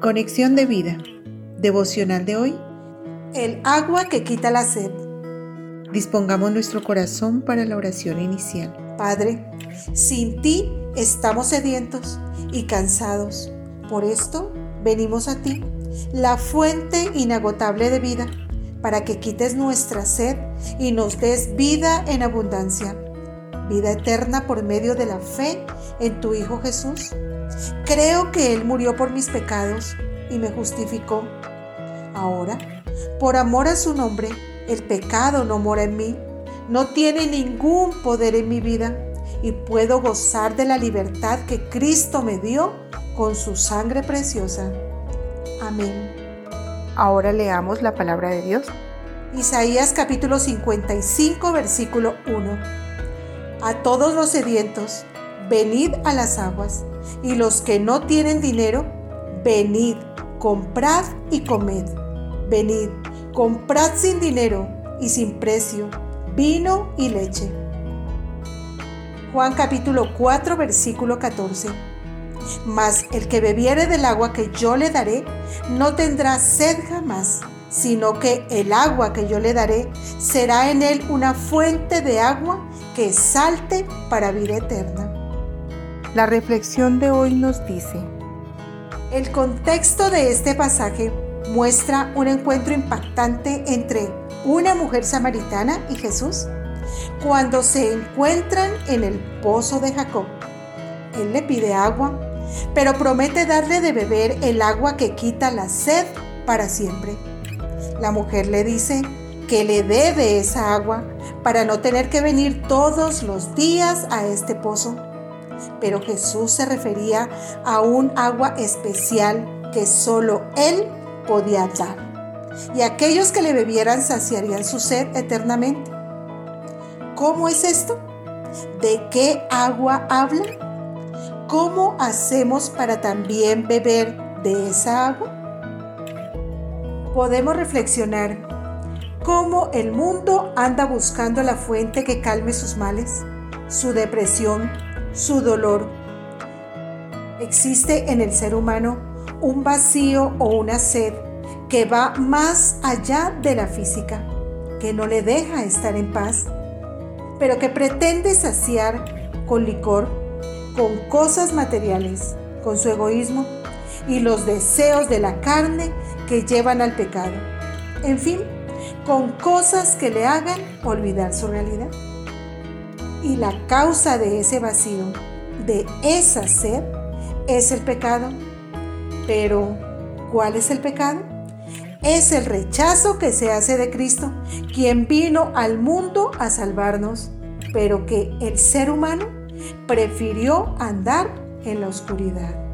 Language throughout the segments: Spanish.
Conexión de vida. Devocional de hoy. El agua que quita la sed. Dispongamos nuestro corazón para la oración inicial. Padre, sin ti estamos sedientos y cansados. Por esto venimos a ti, la fuente inagotable de vida, para que quites nuestra sed y nos des vida en abundancia, vida eterna por medio de la fe en tu Hijo Jesús. Creo que Él murió por mis pecados y me justificó. Ahora, por amor a su nombre, el pecado no mora en mí, no tiene ningún poder en mi vida y puedo gozar de la libertad que Cristo me dio con su sangre preciosa. Amén. Ahora leamos la palabra de Dios. Isaías capítulo 55 versículo 1. A todos los sedientos, venid a las aguas, y los que no tienen dinero, venid, comprad y comed. Venid, comprad sin dinero y sin precio, vino y leche. Juan capítulo 4 versículo 14. Mas el que bebiere del agua que yo le daré, no tendrá sed jamás, sino que el agua que yo le daré será en él una fuente de agua que salte para vida eterna. La reflexión de hoy nos dice, el contexto de este pasaje muestra un encuentro impactante entre una mujer samaritana y Jesús cuando se encuentran en el pozo de Jacob. Él le pide agua, pero promete darle de beber el agua que quita la sed para siempre. La mujer le dice que le dé de esa agua para no tener que venir todos los días a este pozo. Pero Jesús se refería a un agua especial que solo Él podía dar. Y aquellos que le bebieran saciarían su sed eternamente. ¿Cómo es esto? ¿De qué agua habla? ¿Cómo hacemos para también beber de esa agua? Podemos reflexionar cómo el mundo anda buscando la fuente que calme sus males, su depresión, su dolor. Existe en el ser humano un vacío o una sed que va más allá de la física, que no le deja estar en paz, pero que pretende saciar con licor, con cosas materiales, con su egoísmo y los deseos de la carne que llevan al pecado. En fin, con cosas que le hagan olvidar su realidad. Y la causa de ese vacío, de esa sed, es el pecado. Pero, ¿cuál es el pecado? Es el rechazo que se hace de Cristo, quien vino al mundo a salvarnos, pero que el ser humano prefirió andar en la oscuridad.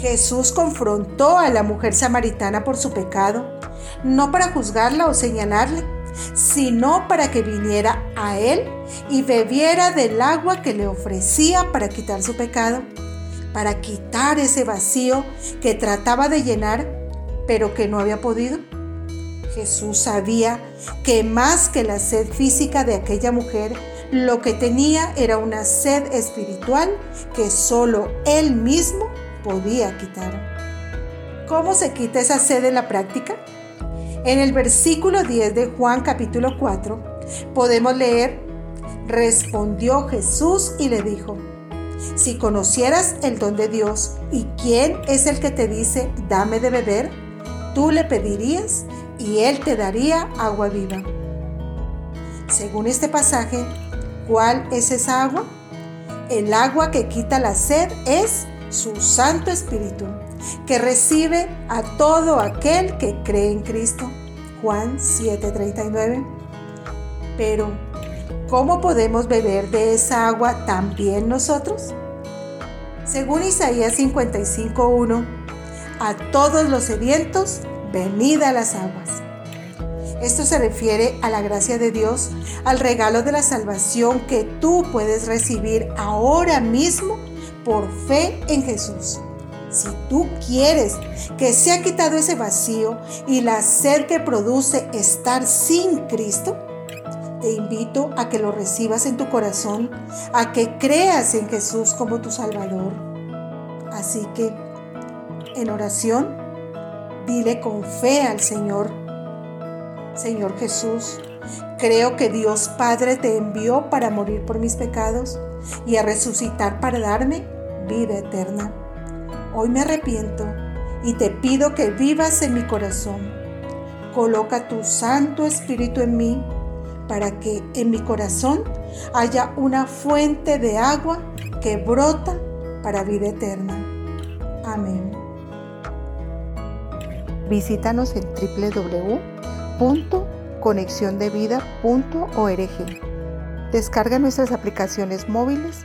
Jesús confrontó a la mujer samaritana por su pecado, no para juzgarla o señalarle, sino para que viniera a Él y bebiera del agua que le ofrecía para quitar su pecado, para quitar ese vacío que trataba de llenar, pero que no había podido. Jesús sabía que más que la sed física de aquella mujer, lo que tenía era una sed espiritual que solo Él mismo podía quitar. ¿Cómo se quita esa sed en la práctica? En el versículo 10 de Juan capítulo 4 podemos leer, respondió Jesús y le dijo, si conocieras el don de Dios y quién es el que te dice, dame de beber, tú le pedirías y él te daría agua viva. Según este pasaje, ¿cuál es esa agua? El agua que quita la sed es su Santo Espíritu que recibe a todo aquel que cree en Cristo. Juan 7:39. Pero, ¿cómo podemos beber de esa agua también nosotros? Según Isaías 55:1, a todos los sedientos, venid a las aguas. Esto se refiere a la gracia de Dios, al regalo de la salvación que tú puedes recibir ahora mismo por fe en Jesús. Si tú quieres que sea quitado ese vacío y la sed que produce estar sin Cristo, te invito a que lo recibas en tu corazón, a que creas en Jesús como tu Salvador. Así que En oración, dile con fe al Señor, Señor Jesús, creo que Dios Padre te envió para morir por mis pecados y a resucitar para darme vida eterna. Hoy me arrepiento y te pido que vivas en mi corazón. Coloca tu Santo Espíritu en mí para que en mi corazón haya una fuente de agua que brota para vida eterna. Amén. Visítanos en www.conexiondevida.org. Descarga nuestras aplicaciones móviles